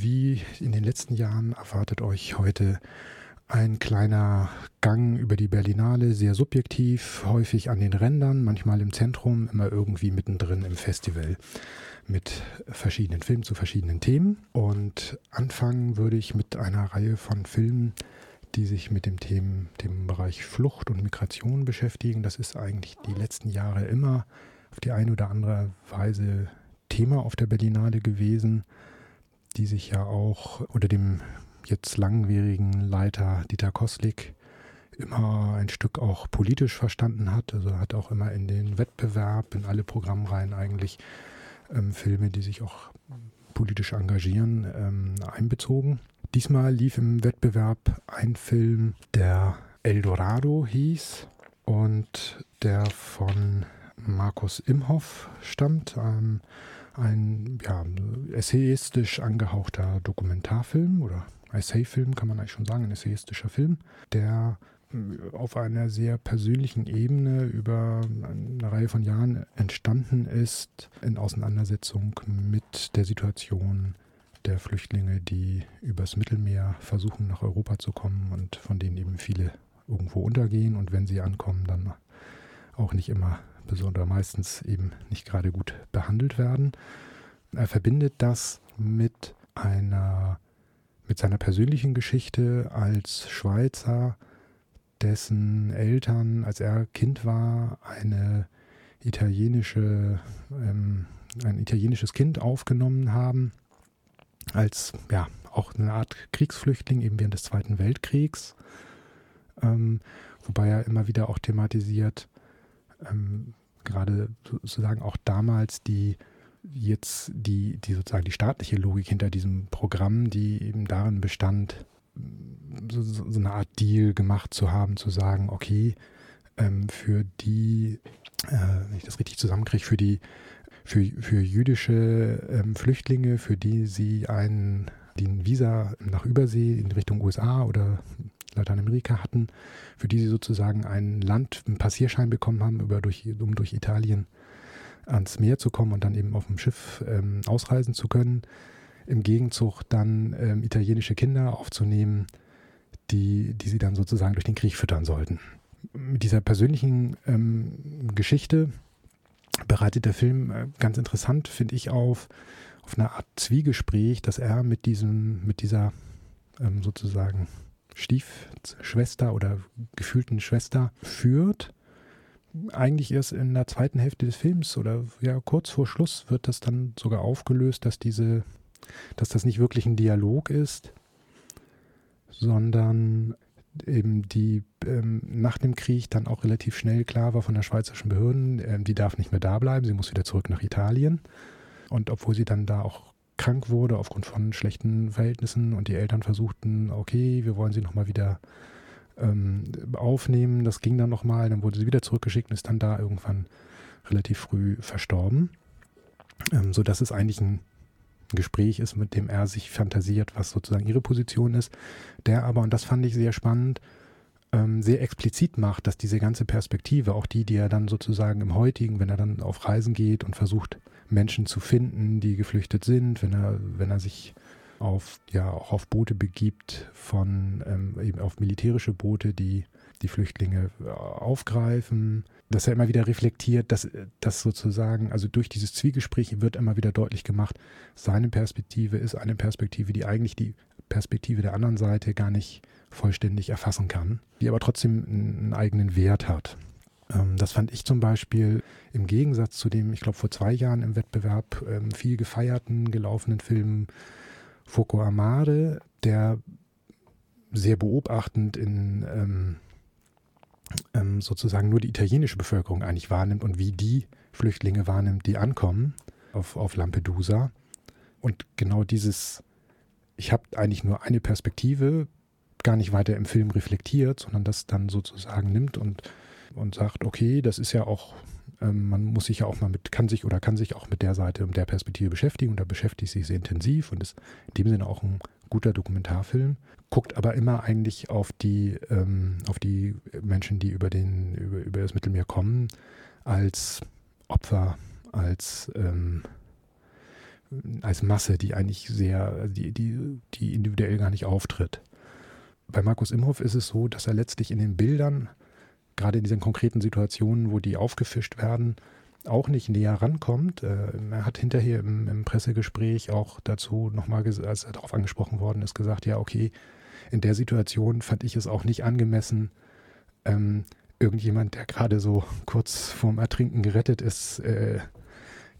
wie in den letzten Jahren erwartet euch heute ein kleiner Gang über die Berlinale, sehr subjektiv, häufig an den Rändern, manchmal im Zentrum, immer irgendwie mittendrin im Festival mit verschiedenen Filmen zu verschiedenen Themen. Und anfangen würde ich mit einer Reihe von Filmen, die sich mit dem Themen, dem Bereich Flucht und Migration beschäftigen. Das ist eigentlich die letzten Jahre immer auf die eine oder andere Weise Thema auf der Berlinale gewesen, die sich ja auch unter dem jetzt langwierigen Leiter Dieter Koslik immer ein Stück auch politisch verstanden hat. Also hat auch immer in den Wettbewerb, in alle Programmreihen eigentlich ähm, Filme, die sich auch politisch engagieren, ähm, einbezogen. Diesmal lief im Wettbewerb ein Film, der Eldorado hieß und der von Markus Imhoff stammt. Ähm, ein ja, essayistisch angehauchter Dokumentarfilm oder Essayfilm, kann man eigentlich schon sagen, ein essayistischer Film, der äh, auf einer sehr persönlichen Ebene über eine Reihe von Jahren entstanden ist, in Auseinandersetzung mit der Situation der Flüchtlinge, die übers Mittelmeer versuchen, nach Europa zu kommen und von denen eben viele irgendwo untergehen. Und wenn sie ankommen, dann auch nicht immer, besonders meistens eben nicht gerade gut behandelt werden. Er verbindet das mit einer mit seiner persönlichen Geschichte als Schweizer, dessen Eltern, als er Kind war, eine italienische, ähm, ein italienisches Kind aufgenommen haben, als ja auch eine Art Kriegsflüchtling eben während des Zweiten Weltkriegs, ähm, wobei er immer wieder auch thematisiert, ähm, gerade sozusagen auch damals die jetzt die, die sozusagen die staatliche Logik hinter diesem Programm, die eben darin bestand, so, so eine Art Deal gemacht zu haben, zu sagen, okay, ähm, für die, äh, wenn ich das richtig zusammenkriege, für die, für, für jüdische ähm, Flüchtlinge, für die sie einen, die ein Visa nach Übersee in Richtung USA oder Lateinamerika hatten, für die sie sozusagen ein Land, einen Passierschein bekommen haben, über durch, um durch Italien ans Meer zu kommen und dann eben auf dem Schiff ähm, ausreisen zu können. Im Gegenzug dann ähm, italienische Kinder aufzunehmen, die, die sie dann sozusagen durch den Krieg füttern sollten. Mit dieser persönlichen ähm, Geschichte bereitet der Film äh, ganz interessant, finde ich, auf, auf eine Art Zwiegespräch, dass er mit diesem, mit dieser ähm, sozusagen Stiefschwester oder gefühlten Schwester führt eigentlich erst in der zweiten Hälfte des Films oder ja kurz vor Schluss wird das dann sogar aufgelöst, dass diese, dass das nicht wirklich ein Dialog ist, sondern eben die ähm, nach dem Krieg dann auch relativ schnell klar war von der schweizerischen Behörden, ähm, die darf nicht mehr da bleiben, sie muss wieder zurück nach Italien. Und obwohl sie dann da auch krank wurde aufgrund von schlechten Verhältnissen und die Eltern versuchten, okay, wir wollen sie nochmal wieder ähm, aufnehmen. Das ging dann nochmal, dann wurde sie wieder zurückgeschickt und ist dann da irgendwann relativ früh verstorben. Ähm, so dass es eigentlich ein Gespräch ist, mit dem er sich fantasiert, was sozusagen ihre Position ist. Der aber, und das fand ich sehr spannend, ähm, sehr explizit macht, dass diese ganze Perspektive, auch die, die er dann sozusagen im heutigen, wenn er dann auf Reisen geht und versucht, Menschen zu finden, die geflüchtet sind, wenn er, wenn er sich auf, ja, auch auf Boote begibt, von ähm, eben auf militärische Boote, die die Flüchtlinge äh, aufgreifen, dass er immer wieder reflektiert, dass das sozusagen, also durch dieses Zwiegespräch wird immer wieder deutlich gemacht, seine Perspektive ist eine Perspektive, die eigentlich die Perspektive der anderen Seite gar nicht vollständig erfassen kann, die aber trotzdem einen eigenen Wert hat. Ähm, das fand ich zum Beispiel im Gegensatz zu dem, ich glaube, vor zwei Jahren im Wettbewerb ähm, viel gefeierten, gelaufenen Film Foucault Amade, der sehr beobachtend in ähm, sozusagen nur die italienische Bevölkerung eigentlich wahrnimmt und wie die Flüchtlinge wahrnimmt, die ankommen auf, auf Lampedusa. Und genau dieses, ich habe eigentlich nur eine Perspektive, gar nicht weiter im Film reflektiert, sondern das dann sozusagen nimmt und, und sagt, okay, das ist ja auch ähm, man muss sich ja auch mal mit, kann sich oder kann sich auch mit der Seite und der Perspektive beschäftigen und da beschäftigt sich sehr intensiv und ist in dem Sinne auch ein guter Dokumentarfilm. Guckt aber immer eigentlich auf die, ähm, auf die Menschen, die über, den, über, über das Mittelmeer kommen, als Opfer, als ähm, als Masse, die eigentlich sehr, die, die, die individuell gar nicht auftritt. Bei Markus Imhoff ist es so, dass er letztlich in den Bildern, gerade in diesen konkreten Situationen, wo die aufgefischt werden, auch nicht näher rankommt. Äh, er hat hinterher im, im Pressegespräch auch dazu nochmal, als er darauf angesprochen worden ist, gesagt, ja, okay, in der Situation fand ich es auch nicht angemessen, ähm, irgendjemand, der gerade so kurz vorm Ertrinken gerettet ist, äh,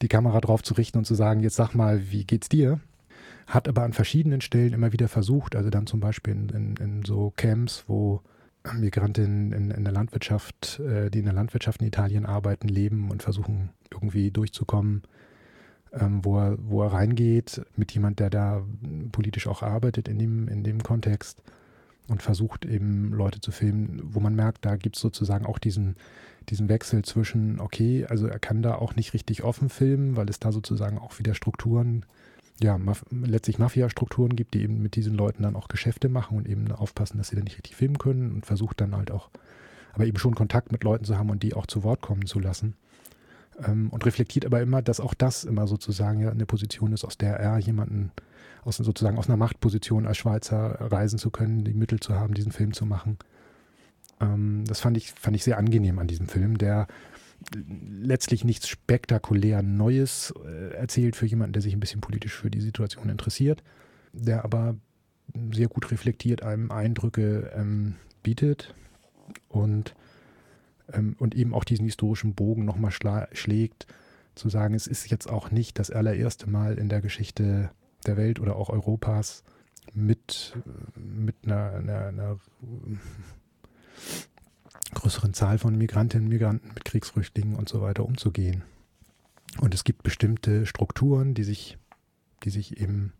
die Kamera drauf zu richten und zu sagen, jetzt sag mal, wie geht's dir? Hat aber an verschiedenen Stellen immer wieder versucht, also dann zum Beispiel in, in, in so Camps, wo Migrantinnen in, in, der Landwirtschaft, äh, die in der Landwirtschaft in Italien arbeiten, leben und versuchen irgendwie durchzukommen, ähm, wo, er, wo er reingeht mit jemand, der da politisch auch arbeitet in dem, in dem Kontext und versucht eben Leute zu filmen, wo man merkt, da gibt es sozusagen auch diesen, diesen Wechsel zwischen, okay, also er kann da auch nicht richtig offen filmen, weil es da sozusagen auch wieder Strukturen gibt ja, Maf letztlich Mafia-Strukturen gibt, die eben mit diesen Leuten dann auch Geschäfte machen und eben aufpassen, dass sie dann nicht richtig filmen können und versucht dann halt auch, aber eben schon Kontakt mit Leuten zu haben und die auch zu Wort kommen zu lassen. Ähm, und reflektiert aber immer, dass auch das immer sozusagen ja eine Position ist, aus der er jemanden aus sozusagen aus einer Machtposition als Schweizer reisen zu können, die Mittel zu haben, diesen Film zu machen. Ähm, das fand ich, fand ich sehr angenehm an diesem Film, der letztlich nichts spektakulär Neues äh, erzählt für jemanden, der sich ein bisschen politisch für die Situation interessiert, der aber sehr gut reflektiert einem Eindrücke ähm, bietet und, ähm, und eben auch diesen historischen Bogen nochmal schlägt, zu sagen, es ist jetzt auch nicht das allererste Mal in der Geschichte der Welt oder auch Europas mit, mit einer, einer, einer größeren Zahl von Migrantinnen und Migranten mit Kriegsflüchtlingen und so weiter umzugehen. Und es gibt bestimmte Strukturen, die sich, die sich eben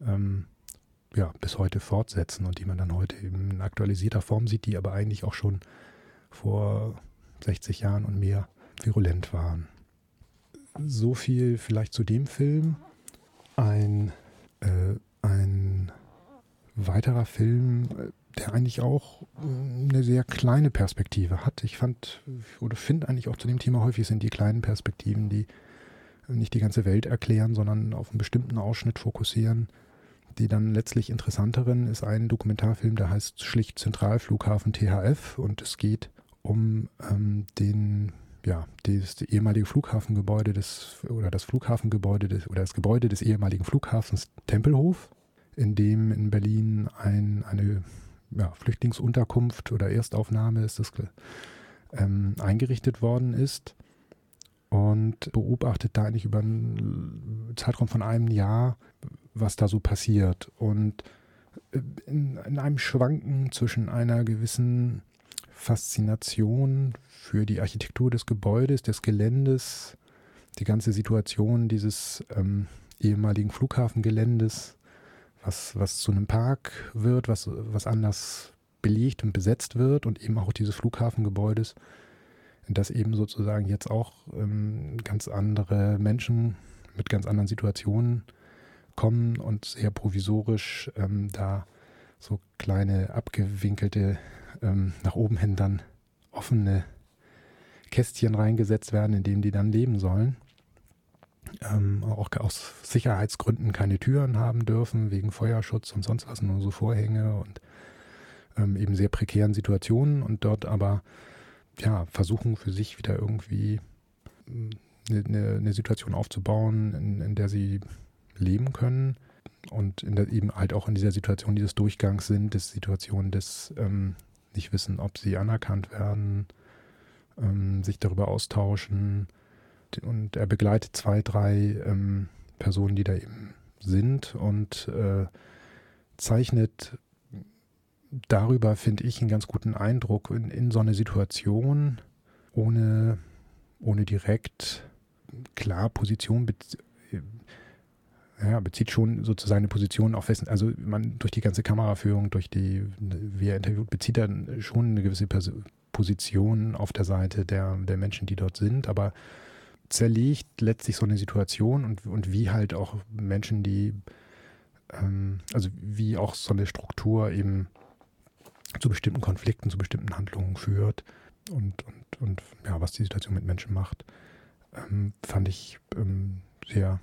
ähm, ja, bis heute fortsetzen und die man dann heute eben in aktualisierter Form sieht, die aber eigentlich auch schon vor 60 Jahren und mehr virulent waren. So viel vielleicht zu dem Film. Ein, äh, ein weiterer Film, äh, der eigentlich auch äh, eine sehr kleine Perspektive hat. Ich fand oder finde eigentlich auch zu dem Thema häufig sind die kleinen Perspektiven, die nicht die ganze Welt erklären, sondern auf einen bestimmten Ausschnitt fokussieren. Die dann letztlich interessanteren ist ein Dokumentarfilm, der heißt schlicht Zentralflughafen THF und es geht um ähm, den ja, das ehemalige Flughafengebäude des oder das Flughafengebäude des oder das Gebäude des ehemaligen Flughafens Tempelhof, in dem in Berlin ein, eine ja, Flüchtlingsunterkunft oder Erstaufnahme ist das ähm, eingerichtet worden ist und beobachtet da eigentlich über einen Zeitraum von einem Jahr, was da so passiert. Und äh, in, in einem Schwanken zwischen einer gewissen Faszination für die Architektur des Gebäudes, des Geländes, die ganze Situation dieses ähm, ehemaligen Flughafengeländes was, was zu einem Park wird, was, was anders belegt und besetzt wird und eben auch dieses Flughafengebäudes, das eben sozusagen jetzt auch ähm, ganz andere Menschen mit ganz anderen Situationen kommen und sehr provisorisch ähm, da so kleine abgewinkelte, ähm, nach oben hin dann offene Kästchen reingesetzt werden, in denen die dann leben sollen ähm, auch aus Sicherheitsgründen keine Türen haben dürfen, wegen Feuerschutz und sonst was, nur so Vorhänge und ähm, eben sehr prekären Situationen und dort aber ja, versuchen für sich wieder irgendwie eine, hm, eine Situation aufzubauen, in, in, der sie leben können und der, eben halt auch in dieser Situation dieses Durchgangs sind, des Situation des ähm, nicht wissen, ob sie anerkannt werden, ähm, sich darüber austauschen, und er begleitet zwei, drei ähm, Personen, die da eben sind und äh, zeichnet darüber, finde ich, einen ganz guten Eindruck in, in so eine Situation, ohne, ohne direkt klar Position bez ja, bezieht schon sozusagen eine Position auf wessen, also man durch die ganze Kameraführung, durch die, wie er interviewt, bezieht er schon eine gewisse Pers Position auf der Seite der, der Menschen, die dort sind, aber zerlegt letztlich so eine Situation und, und wie halt auch Menschen, die, ähm, also wie auch so eine Struktur eben zu bestimmten Konflikten, zu bestimmten Handlungen führt und, und, und ja, was die Situation mit Menschen macht, ähm, fand ich ähm, sehr,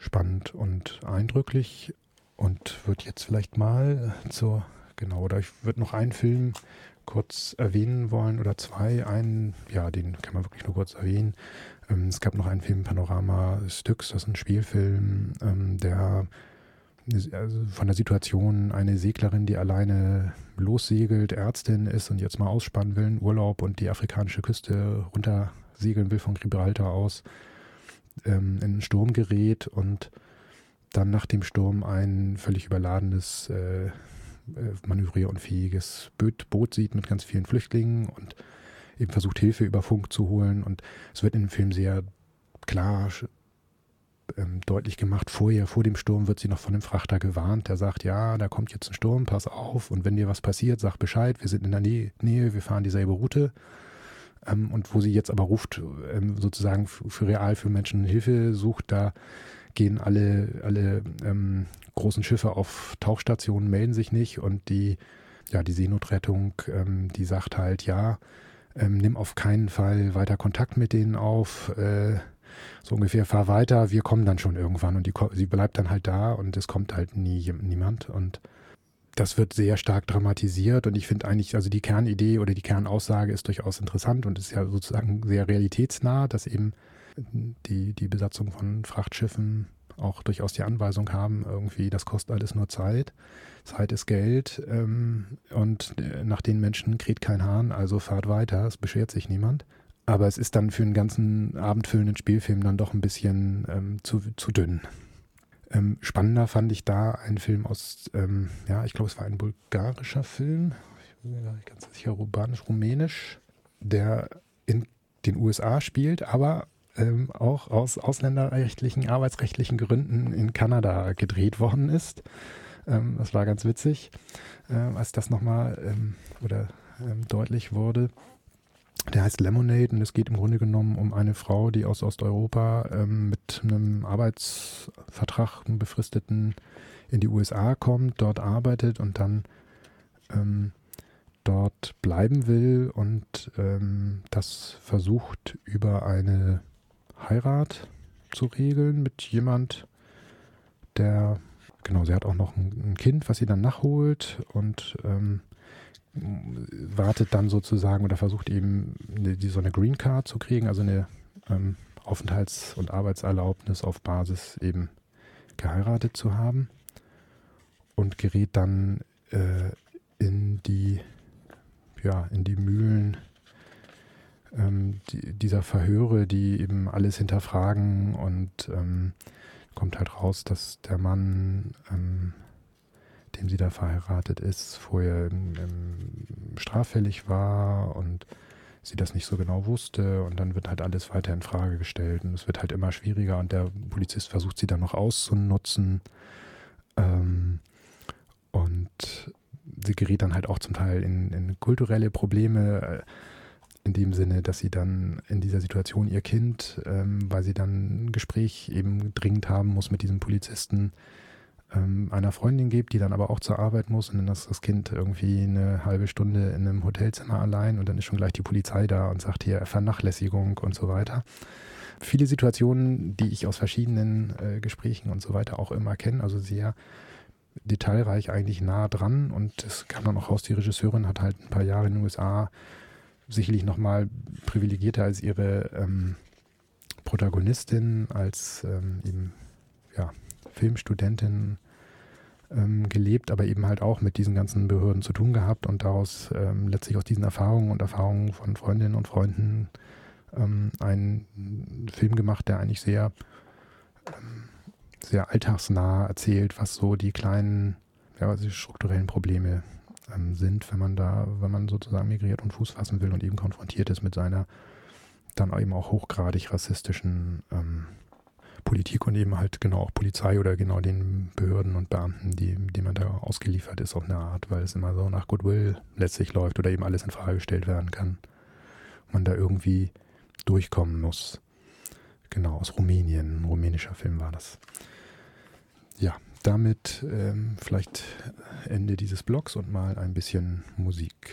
spannend und eindrücklich und würde jetzt vielleicht mal zur, genau, oder ich würde noch einen Film kurz erwähnen wollen oder zwei. Einen, ja, den kann man wirklich nur kurz erwähnen. Ähm, es gab noch einen Film Panorama Styx, das ist ein Spielfilm, ähm, der also von der Situation eine Seglerin, die alleine lossegelt, Ärztin ist und jetzt mal ausspannen will, Urlaub und die afrikanische Küste runtersegeln will von Gibraltar aus, ähm, in einen Sturm gerät und dann nach dem Sturm ein völlig überladenes, äh, äh manövrierunfähiges Boot, Boot sieht mit ganz vielen Flüchtlingen und eben versucht Hilfe über Funk zu holen. Und es wird in dem Film sehr klar ähm, deutlich gemacht, vorher, vor dem Sturm wird sie noch von dem Frachter gewarnt, der sagt, ja, da kommt jetzt ein Sturm, pass auf. Und wenn dir was passiert, sag Bescheid, wir sind in der Nähe, wir fahren dieselbe Route. Ähm, und wo sie jetzt aber ruft, ähm, sozusagen für real für Menschen Hilfe sucht, da gehen alle, alle ähm, großen Schiffe auf Tauchstationen, melden sich nicht. Und die, ja, die Seenotrettung, ähm, die sagt halt, ja, ähm, nimm auf keinen Fall weiter Kontakt mit denen auf, äh, so ungefähr, fahr weiter, wir kommen dann schon irgendwann und die, sie bleibt dann halt da und es kommt halt nie niemand und das wird sehr stark dramatisiert und ich finde eigentlich, also die Kernidee oder die Kernaussage ist durchaus interessant und ist ja sozusagen sehr realitätsnah, dass eben die, die Besatzung von Frachtschiffen auch durchaus die Anweisung haben, irgendwie, das kostet alles nur Zeit. Zeit ist Geld ähm, und äh, nach den Menschen kräht kein Hahn, also fahrt weiter, es beschwert sich niemand. Aber es ist dann für einen ganzen abendfüllenden Spielfilm dann doch ein bisschen ähm, zu, zu dünn. Ähm, spannender fand ich da einen Film aus, ähm, ja, ich glaube, es war ein bulgarischer Film, ich bin mir gar nicht ganz sicher, urbanisch, rumänisch, der in den USA spielt, aber ähm, auch aus ausländerrechtlichen, arbeitsrechtlichen Gründen in Kanada gedreht worden ist. Ähm, das war ganz witzig, äh, als das nochmal ähm, oder ähm, deutlich wurde. Der heißt Lemonade und es geht im Grunde genommen um eine Frau, die aus Osteuropa ähm, mit einem Arbeitsvertrag, einem befristeten, in die USA kommt, dort arbeitet und dann ähm, dort bleiben will und ähm, das versucht über eine Heirat zu regeln mit jemand, der, genau, sie hat auch noch ein, Kind, was sie dann nachholt und ähm, wartet dann sozusagen oder versucht eben eine, die, so eine Green Card zu kriegen, also eine ähm, Aufenthalts- und Arbeitserlaubnis auf Basis eben geheiratet zu haben und gerät dann äh, in die ja in die Mühlen ähm, die, dieser Verhöre, die eben alles hinterfragen und ähm, kommt halt raus, dass der Mann ähm, dem sie da verheiratet ist, vorher ähm, straffällig war und sie das nicht so genau wusste. Und dann wird halt alles weiter in Frage gestellt und es wird halt immer schwieriger und der Polizist versucht sie dann noch auszunutzen. Ähm, und sie gerät dann halt auch zum Teil in, in kulturelle Probleme. äh, in dem Sinne, dass sie dann in dieser Situation ihr Kind, ähm, weil sie dann ein Gespräch eben dringend haben muss mit diesem Polizisten, ähm, einer Freundin gibt, die dann aber auch zur Arbeit muss und dann ist das Kind irgendwie eine halbe Stunde in einem Hotelzimmer allein und dann ist schon gleich die Polizei da und sagt hier Vernachlässigung und so weiter. Viele Situationen, die ich aus verschiedenen äh, Gesprächen und so weiter auch immer kenne, also sehr detailreich eigentlich nah dran und es kam dann auch raus, die Regisseurin hat halt ein paar Jahre in den USA sicherlich nochmal privilegierter als ihre ähm, Protagonistin, als ähm, eben ja, Filmstudentin ähm, gelebt, aber eben halt auch mit diesen ganzen Behörden zu tun gehabt und daraus ähm, letztlich aus diesen Erfahrungen und Erfahrungen von Freundinnen und Freunden ähm, einen Film gemacht, der eigentlich sehr, ähm, sehr alltagsnah erzählt, was so die kleinen, ja, also die strukturellen Probleme ähm, sind, wenn man da, wenn man sozusagen migriert und Fuß fassen will und eben konfrontiert ist mit seiner dann eben auch hochgradig rassistischen ähm, Politik und eben halt genau auch Polizei oder genau den Behörden und Beamten, die, die man da ausgeliefert ist, auf eine Art, weil es immer so nach Goodwill letztlich läuft oder eben alles in Frage gestellt werden kann. Man da irgendwie durchkommen muss. Genau, aus Rumänien, ein rumänischer Film war das. Ja, damit ähm, vielleicht Ende dieses Blogs und mal ein bisschen Musik.